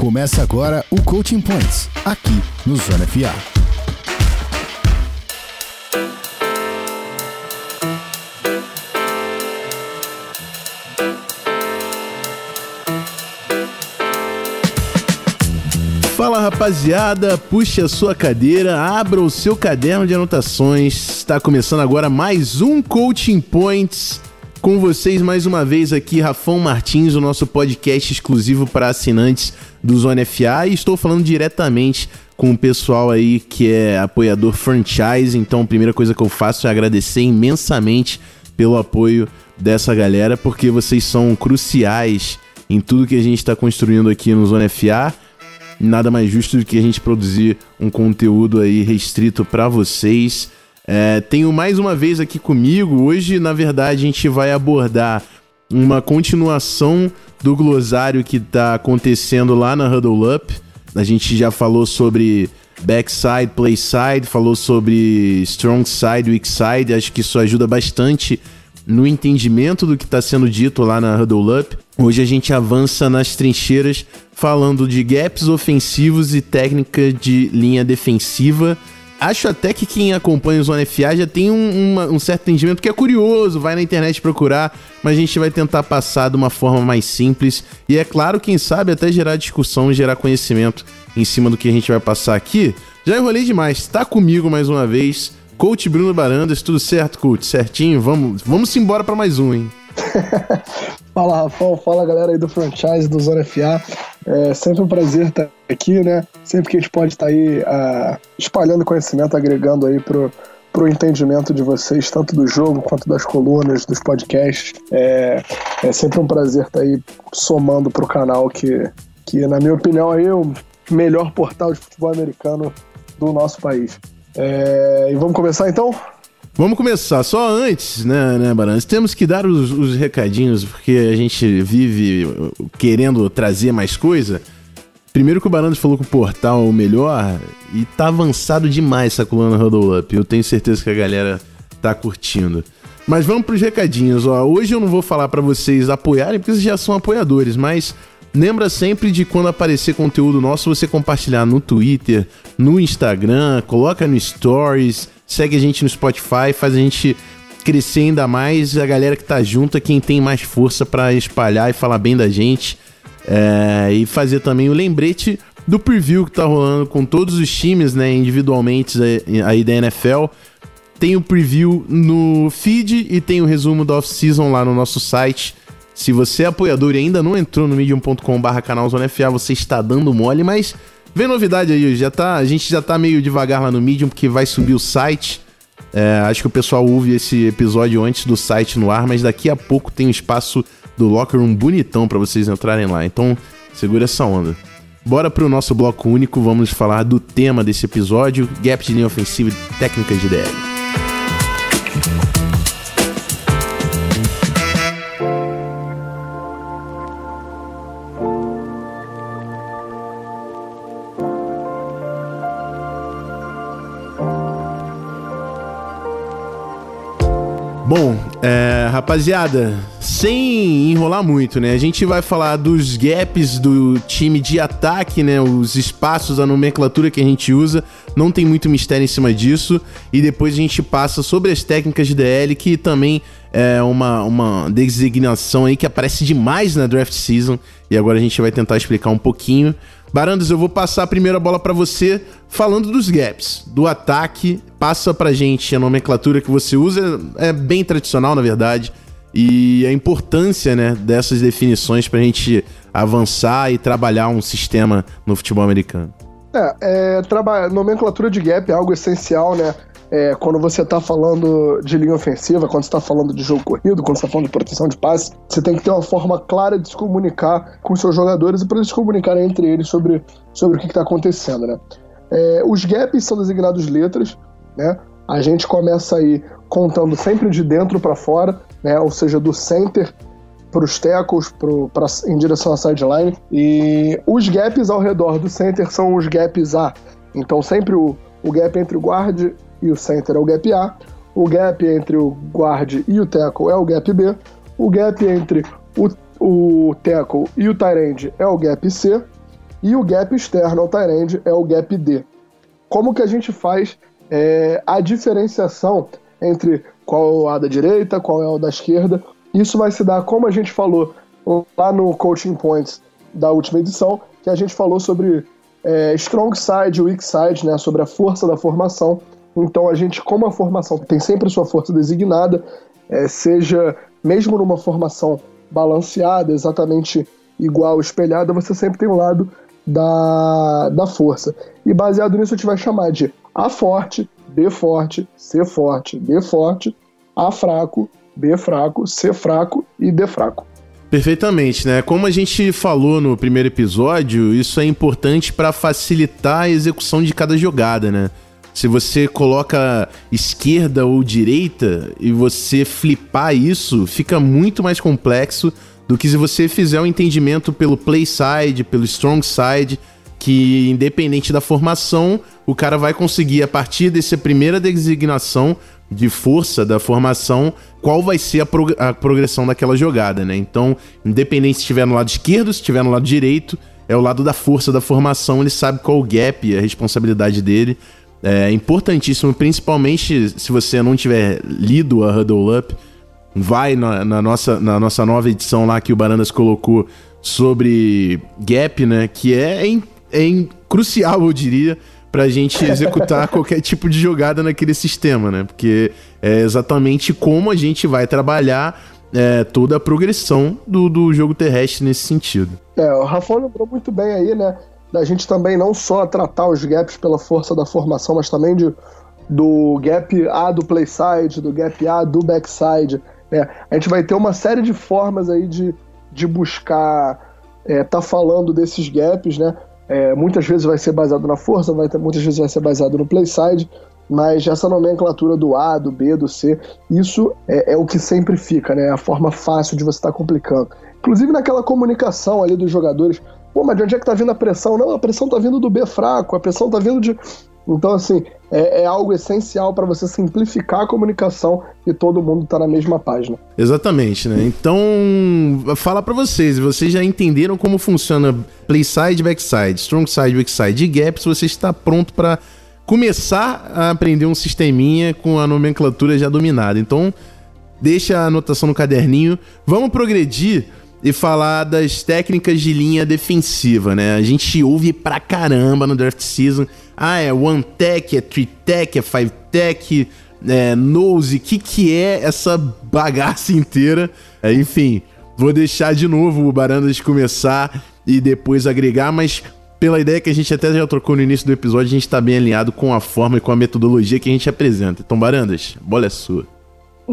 Começa agora o Coaching Points, aqui no Zona FA. Fala rapaziada, puxe a sua cadeira, abra o seu caderno de anotações. Está começando agora mais um Coaching Points. Com vocês mais uma vez aqui, Rafão Martins, o nosso podcast exclusivo para assinantes do Zona FA. E estou falando diretamente com o pessoal aí que é apoiador franchise. Então, a primeira coisa que eu faço é agradecer imensamente pelo apoio dessa galera, porque vocês são cruciais em tudo que a gente está construindo aqui no Zona FA. Nada mais justo do que a gente produzir um conteúdo aí restrito para vocês. É, tenho mais uma vez aqui comigo. Hoje, na verdade, a gente vai abordar uma continuação do glossário que está acontecendo lá na Huddle Up. A gente já falou sobre backside, play side, falou sobre strong side, weak side. Acho que isso ajuda bastante no entendimento do que está sendo dito lá na Huddle Up. Hoje a gente avança nas trincheiras falando de gaps ofensivos e técnica de linha defensiva. Acho até que quem acompanha o Zona FA já tem um, uma, um, certo entendimento que é curioso, vai na internet procurar, mas a gente vai tentar passar de uma forma mais simples e é claro, quem sabe até gerar discussão, gerar conhecimento em cima do que a gente vai passar aqui. Já enrolei demais, tá comigo mais uma vez, Coach Bruno Barandas, tudo certo, Coach? Certinho? Vamos, vamos embora para mais um, hein? fala, Rafão, fala galera aí do franchise do Zona FA. É sempre um prazer estar aqui, né? Sempre que a gente pode estar aí uh, espalhando conhecimento, agregando aí pro, pro entendimento de vocês, tanto do jogo quanto das colunas, dos podcasts. É, é sempre um prazer estar aí somando pro canal que, que na minha opinião, é o melhor portal de futebol americano do nosso país. É, e vamos começar então? Vamos começar. Só antes, né, né Barantes? Temos que dar os, os, recadinhos, porque a gente vive querendo trazer mais coisa. Primeiro que o Barantes falou que o portal é o melhor, e tá avançado demais essa coluna Huddle Up. Eu tenho certeza que a galera tá curtindo. Mas vamos pros recadinhos, ó. Hoje eu não vou falar para vocês apoiarem, porque vocês já são apoiadores, mas lembra sempre de quando aparecer conteúdo nosso, você compartilhar no Twitter, no Instagram, coloca no Stories, segue a gente no Spotify, faz a gente crescer ainda mais. A galera que tá junto é quem tem mais força para espalhar e falar bem da gente. É, e fazer também o lembrete do preview que tá rolando com todos os times, né, individualmente aí da NFL. Tem o preview no feed e tem o resumo da off-season lá no nosso site. Se você é apoiador e ainda não entrou no medium.com/barra canal FA, você está dando mole, mas Vem novidade aí, já tá, a gente já tá meio devagar lá no Medium, porque vai subir o site. É, acho que o pessoal ouve esse episódio antes do site no ar, mas daqui a pouco tem um espaço do Locker Room bonitão para vocês entrarem lá. Então, segura essa onda. Bora pro nosso bloco único, vamos falar do tema desse episódio: gap de linha ofensiva e técnicas de DL. Rapaziada, sem enrolar muito, né? A gente vai falar dos gaps do time de ataque, né? Os espaços, a nomenclatura que a gente usa. Não tem muito mistério em cima disso. E depois a gente passa sobre as técnicas de DL, que também é uma, uma designação aí que aparece demais na draft season. E agora a gente vai tentar explicar um pouquinho. Barandas, eu vou passar a primeira bola para você falando dos gaps, do ataque. Passa pra gente a nomenclatura que você usa, é bem tradicional na verdade, e a importância né, dessas definições pra gente avançar e trabalhar um sistema no futebol americano. É, é nomenclatura de gap é algo essencial, né? É, quando você está falando de linha ofensiva, quando você está falando de jogo corrido, quando você está falando de proteção de passe, você tem que ter uma forma clara de se comunicar com seus jogadores e para eles se comunicarem entre eles sobre, sobre o que está acontecendo, né? É, os gaps são designados letras, né? A gente começa aí contando sempre de dentro para fora, né? Ou seja, do center para os tackles, pro, pra, em direção à sideline. E os gaps ao redor do center são os gaps A. Então sempre o, o gap entre o guard e o center é o gap A, o gap entre o guard e o tackle é o gap B, o gap entre o, o tackle e o tight é o gap C, e o gap externo ao tight é o gap D. Como que a gente faz é, a diferenciação entre qual é o A da direita, qual é o da esquerda? Isso vai se dar, como a gente falou lá no Coaching Points da última edição, que a gente falou sobre é, strong side, weak side, né, sobre a força da formação. Então a gente, como a formação tem sempre sua força designada, é, seja mesmo numa formação balanceada, exatamente igual, espelhada, você sempre tem um lado da, da força. E baseado nisso, a gente vai chamar de A forte, B forte, C forte, D forte, A fraco, B fraco, C fraco e D fraco. Perfeitamente, né? Como a gente falou no primeiro episódio, isso é importante para facilitar a execução de cada jogada, né? Se você coloca esquerda ou direita e você flipar isso, fica muito mais complexo do que se você fizer o um entendimento pelo play side, pelo strong side, que independente da formação, o cara vai conseguir a partir dessa primeira designação de força da formação, qual vai ser a, prog a progressão daquela jogada, né? Então, independente se estiver no lado esquerdo, se estiver no lado direito, é o lado da força da formação, ele sabe qual o gap, a responsabilidade dele. É importantíssimo, principalmente se você não tiver lido a Huddle Up, vai na, na, nossa, na nossa nova edição lá que o Barandas colocou sobre gap, né? Que é, é, é crucial, eu diria, pra gente executar qualquer tipo de jogada naquele sistema, né? Porque é exatamente como a gente vai trabalhar é, toda a progressão do, do jogo terrestre nesse sentido. É, o Rafa lembrou muito bem aí, né? Da gente também não só tratar os gaps pela força da formação, mas também de, do gap A do play side, do gap A do backside. Né? A gente vai ter uma série de formas aí de, de buscar é, tá falando desses gaps, né? É, muitas vezes vai ser baseado na força, vai ter, muitas vezes vai ser baseado no playside, mas essa nomenclatura do A, do B, do C, isso é, é o que sempre fica, né? É a forma fácil de você estar tá complicando. Inclusive naquela comunicação ali dos jogadores, pô, mas de onde é que tá vindo a pressão? Não, a pressão tá vindo do B fraco, a pressão tá vindo de. Então, assim, é, é algo essencial para você simplificar a comunicação e todo mundo tá na mesma página. Exatamente, né? Então, fala para vocês, vocês já entenderam como funciona play side, backside, strong side, weak side e gaps, você está pronto para começar a aprender um sisteminha com a nomenclatura já dominada. Então, deixa a anotação no caderninho. Vamos progredir e falar das técnicas de linha defensiva, né? A gente ouve pra caramba no draft season. Ah, é one tech, é three tech, é five tech, é nose. O que que é essa bagaça inteira? É, enfim, vou deixar de novo o Barandas começar e depois agregar, mas pela ideia que a gente até já trocou no início do episódio, a gente tá bem alinhado com a forma e com a metodologia que a gente apresenta. Então, Barandas, bola é sua.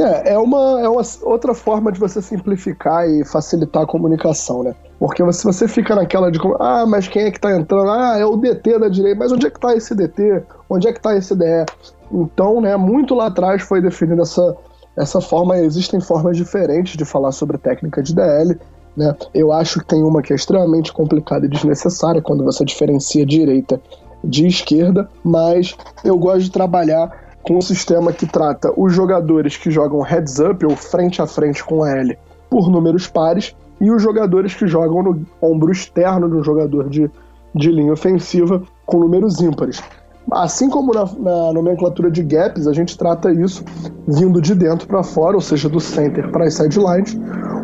É, é uma, é uma outra forma de você simplificar e facilitar a comunicação, né? Porque se você fica naquela de ah, mas quem é que tá entrando? Ah, é o DT da direita, mas onde é que tá esse DT? Onde é que tá esse DE? Então, né, muito lá atrás foi definida essa, essa forma, existem formas diferentes de falar sobre técnica de DL, né? Eu acho que tem uma que é extremamente complicada e desnecessária quando você diferencia direita de esquerda, mas eu gosto de trabalhar com um sistema que trata os jogadores que jogam heads up ou frente a frente com a L por números pares e os jogadores que jogam no ombro externo de um jogador de, de linha ofensiva com números ímpares. Assim como na, na nomenclatura de gaps, a gente trata isso vindo de dentro para fora, ou seja, do center para as sidelines.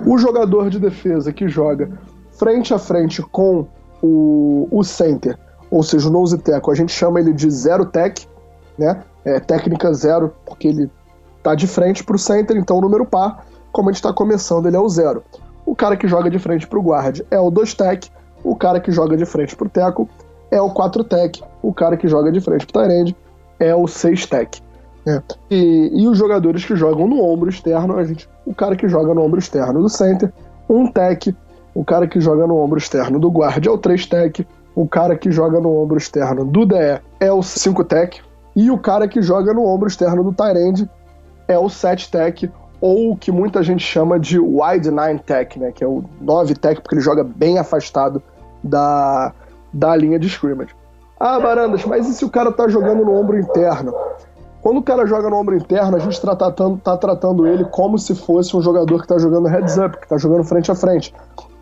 O jogador de defesa que joga frente a frente com o, o center, ou seja, o nose tackle, a gente chama ele de zero tech, né? É, técnica zero, porque ele tá de frente para o center, então o número par, como a gente está começando, ele é o zero. O cara que joga de frente para o guard é o 2 tech, o cara que joga de frente para o tackle é o 4 tech, o cara que joga de frente para o end é o 6 tech. Né? E, e, os jogadores que jogam no ombro externo, a gente, o cara que joga no ombro externo do center, um tech, o cara que joga no ombro externo do guard é o 3 tech, o cara que joga no ombro externo do DE é o 5 tech, e o cara que joga no ombro externo do Tyrande é o 7 tech, ou o que muita gente chama de wide 9 tech, né? Que é o 9 tech, porque ele joga bem afastado da, da linha de scrimmage. Ah, Barandas, mas e se o cara tá jogando no ombro interno? Quando o cara joga no ombro interno, a gente está tratando, tá tratando ele como se fosse um jogador que está jogando heads up, que está jogando frente a frente.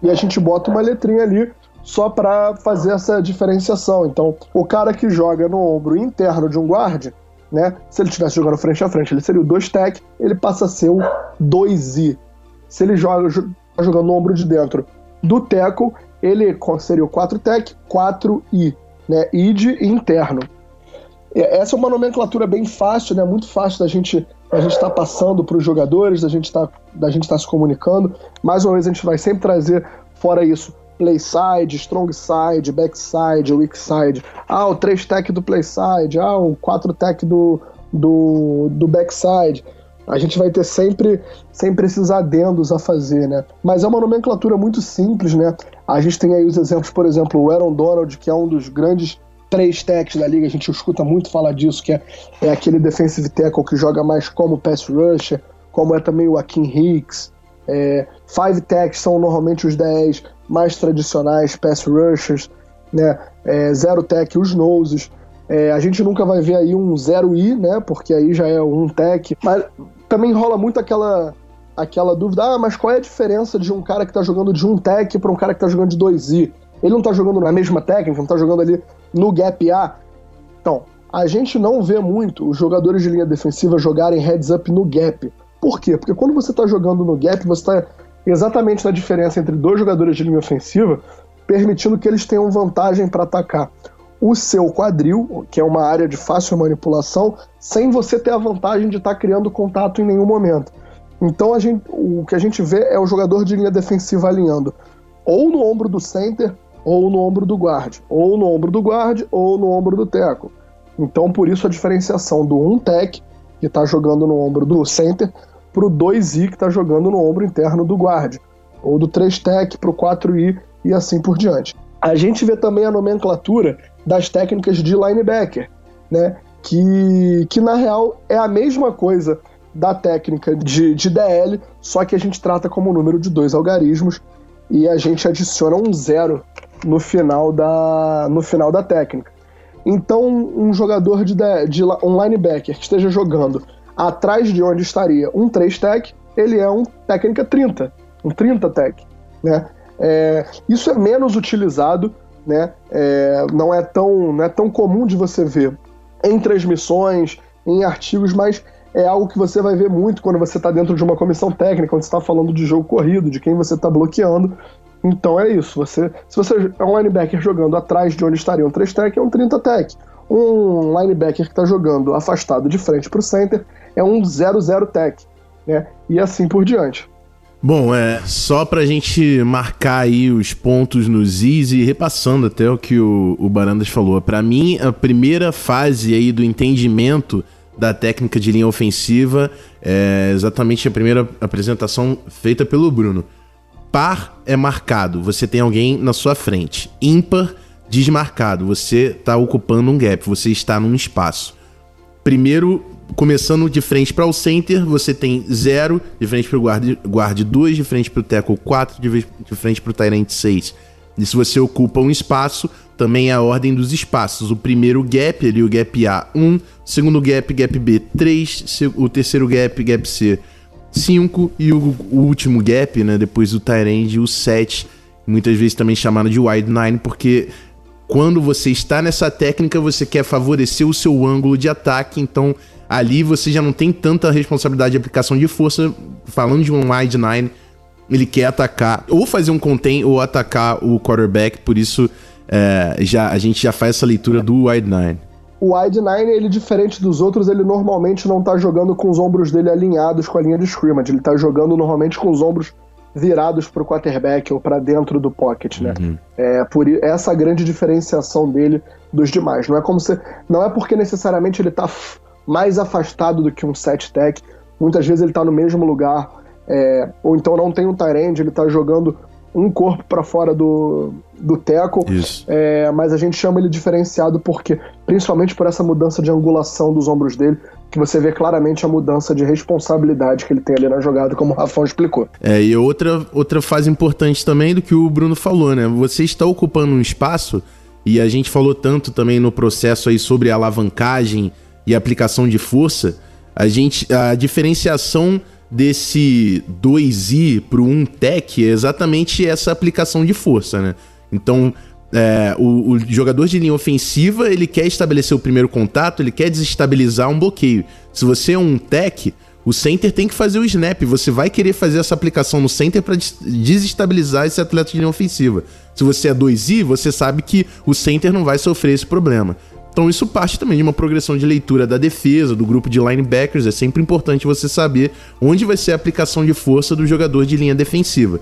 E a gente bota uma letrinha ali só para fazer essa diferenciação. Então, o cara que joga no ombro interno de um guarde, né? Se ele estivesse jogando frente a frente, ele seria o 2 tech, ele passa a ser o 2i. Se ele joga jogando no ombro de dentro do tackle, ele seria o 4 tech, 4i, né? id interno. Essa é uma nomenclatura bem fácil, né? Muito fácil da gente a gente estar tá passando para os jogadores, da gente tá, estar tá se comunicando. Mais uma vez a gente vai sempre trazer fora isso play side, strong side, backside, weak side. Ah, o 3 tech do play side, ah, o 4 tech do, do, do backside. A gente vai ter sempre, sempre esses adendos a fazer, né? Mas é uma nomenclatura muito simples, né? A gente tem aí os exemplos, por exemplo, o Aaron Donald, que é um dos grandes três techs da liga, a gente escuta muito falar disso, que é, é aquele defensive tackle que joga mais como pass rusher, como é também o Akin Hicks. É, five techs são normalmente os 10 mais tradicionais, pass rushers, né? É, zero tech, os noses. É, a gente nunca vai ver aí um zero i, né? Porque aí já é um tech. Mas também rola muito aquela aquela dúvida, ah, mas qual é a diferença de um cara que tá jogando de um tech para um cara que tá jogando de 2i? Ele não tá jogando na mesma técnica, não tá jogando ali no gap A. Então, a gente não vê muito os jogadores de linha defensiva jogarem heads up no gap. Por quê? Porque quando você tá jogando no gap, você tá exatamente na diferença entre dois jogadores de linha ofensiva, permitindo que eles tenham vantagem para atacar o seu quadril, que é uma área de fácil manipulação, sem você ter a vantagem de estar tá criando contato em nenhum momento. Então gente, o que a gente vê é o jogador de linha defensiva alinhando ou no ombro do center ou no ombro do guard, ou no ombro do guard ou no ombro do teco. Então por isso a diferenciação do 1 tech que está jogando no ombro do center para o 2i que está jogando no ombro interno do guard, ou do 3 tech para o 4i e assim por diante. A gente vê também a nomenclatura das técnicas de linebacker, né? Que, que na real é a mesma coisa da técnica de, de DL, só que a gente trata como número de dois algarismos e a gente adiciona um zero no final da, no final da técnica. Então, um jogador de, de um linebacker que esteja jogando atrás de onde estaria um 3 tech, ele é um técnica 30, um 30 tech, né? É, isso é menos utilizado, né? É, não, é tão, não é tão comum de você ver em transmissões, em artigos, mas é algo que você vai ver muito quando você está dentro de uma comissão técnica, quando você está falando de jogo corrido, de quem você está bloqueando. Então é isso. Você, se você é um linebacker jogando atrás de onde estaria um 3 tech, é um 30 tech. Um linebacker que está jogando afastado de frente para o center é um 0-0 tech, né? E assim por diante. Bom, é só pra gente marcar aí os pontos nos is e repassando até o que o, o Barandas falou. Para mim, a primeira fase aí do entendimento da técnica de linha ofensiva é exatamente a primeira apresentação feita pelo Bruno. Par é marcado, você tem alguém na sua frente. Ímpar, desmarcado, você está ocupando um gap, você está num espaço. Primeiro começando de frente para o center, você tem 0, de frente para o guard 2, de frente para o tackle 4, de, frente para o Tyrant 6. E se você ocupa um espaço, também é a ordem dos espaços. O primeiro gap, ali, o gap A, 1. Um, segundo gap, gap B, 3. O terceiro gap, gap C, 5. E o, o, último gap, né, depois do Tyrant, o 7. Muitas vezes também chamado de wide 9, porque quando você está nessa técnica, você quer favorecer o seu ângulo de ataque, então ali você já não tem tanta responsabilidade de aplicação de força. Falando de um wide nine, ele quer atacar ou fazer um contain ou atacar o quarterback, por isso é, já, a gente já faz essa leitura do wide nine. O wide nine, ele diferente dos outros, ele normalmente não tá jogando com os ombros dele alinhados com a linha de scrimmage, ele tá jogando normalmente com os ombros virados para o quarterback ou para dentro do pocket, né? Uhum. É por essa grande diferenciação dele dos demais. Não é como se, não é porque necessariamente ele tá mais afastado do que um set tech. Muitas vezes ele está no mesmo lugar, é, ou então não tem um Tyrande, ele está jogando um corpo para fora do, do teco. É, mas a gente chama ele diferenciado porque, principalmente por essa mudança de angulação dos ombros dele, que você vê claramente a mudança de responsabilidade que ele tem ali na jogada, como o Rafão explicou. É, e outra, outra fase importante também do que o Bruno falou, né? Você está ocupando um espaço, e a gente falou tanto também no processo aí sobre alavancagem e aplicação de força, a gente a diferenciação desse 2i para o 1 tech é exatamente essa aplicação de força, né? Então, é, o, o, jogador de linha ofensiva, ele quer estabelecer o primeiro contato, ele quer desestabilizar um bloqueio. Se você é um tech, o center tem que fazer o snap. Você vai querer fazer essa aplicação no center para desestabilizar esse atleta de linha ofensiva. Se você é 2i, você sabe que o center não vai sofrer esse problema. Então isso parte também de uma progressão de leitura da defesa, do grupo de linebackers. É sempre importante você saber onde vai ser a aplicação de força do jogador de linha defensiva.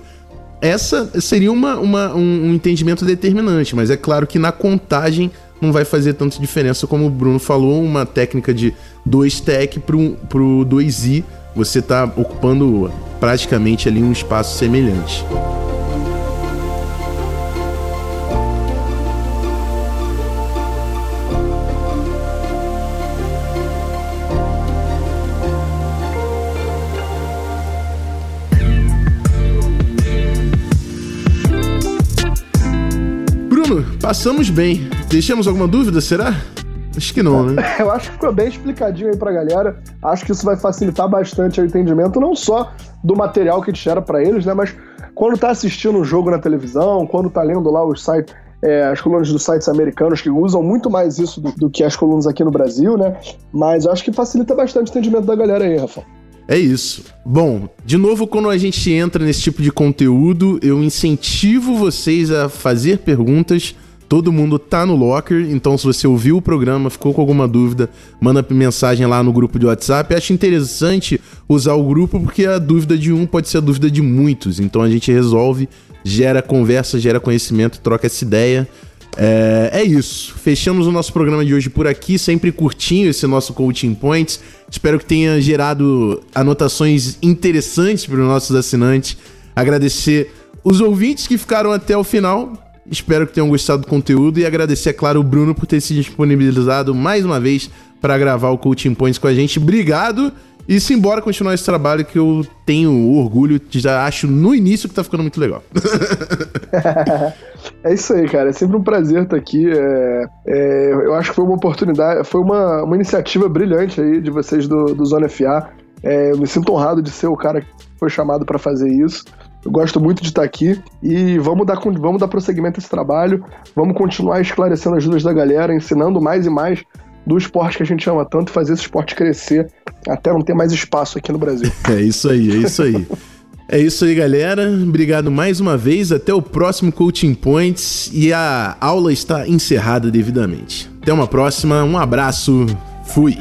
Essa seria uma, uma um, um entendimento determinante, mas é claro que na contagem não vai fazer tanta diferença como o Bruno falou, uma técnica de 2 tech pro, pro 2i, você está ocupando praticamente ali um espaço semelhante. Passamos bem. Deixamos alguma dúvida, será? Acho que não, né? Eu acho que ficou bem explicadinho aí pra galera. Acho que isso vai facilitar bastante o entendimento, não só do material que a gente gera pra eles, né? Mas quando tá assistindo um jogo na televisão, quando tá lendo lá os sites, é, as colunas dos sites americanos que usam muito mais isso do, do, que as colunas aqui no Brasil, né? Mas eu acho que facilita bastante o entendimento da galera aí, Rafa. É isso. Bom, de novo, quando a gente entra nesse tipo de conteúdo, eu incentivo vocês a fazer perguntas Todo mundo tá no locker, então se você ouviu o programa, ficou com alguma dúvida, manda mensagem lá no grupo de WhatsApp. Acho interessante usar o grupo porque a dúvida de um pode ser a dúvida de muitos. Então a gente resolve, gera conversa, gera conhecimento, troca essa ideia. É, é, isso. Fechamos o nosso programa de hoje por aqui, sempre curtinho esse nosso Coaching Points. Espero que tenha gerado anotações interessantes para os nossos assinantes. Agradecer os ouvintes que ficaram até o final. Espero que tenham gostado do conteúdo e agradecer, é claro, o Bruno por ter se disponibilizado mais uma vez para gravar o Coaching Points com a gente. Obrigado! E simbora continuar esse trabalho que eu tenho orgulho, já acho no início que tá ficando muito legal. é isso aí, cara. É sempre um prazer estar aqui. É, é, eu acho que foi uma oportunidade, foi uma, uma iniciativa brilhante aí de vocês do, do Zona FA. É, eu me sinto honrado de ser o cara que foi chamado para fazer isso. Eu gosto muito de estar aqui e vamos dar, vamos dar prosseguimento a esse trabalho, vamos continuar esclarecendo as dúvidas da galera, ensinando mais e mais do esporte que a gente ama tanto, fazer esse esporte crescer até não ter mais espaço aqui no Brasil. É isso aí, é isso aí. É isso aí, galera. Obrigado mais uma vez. Até o próximo Coaching Points. E a aula está encerrada devidamente. Até uma próxima. Um abraço. Fui.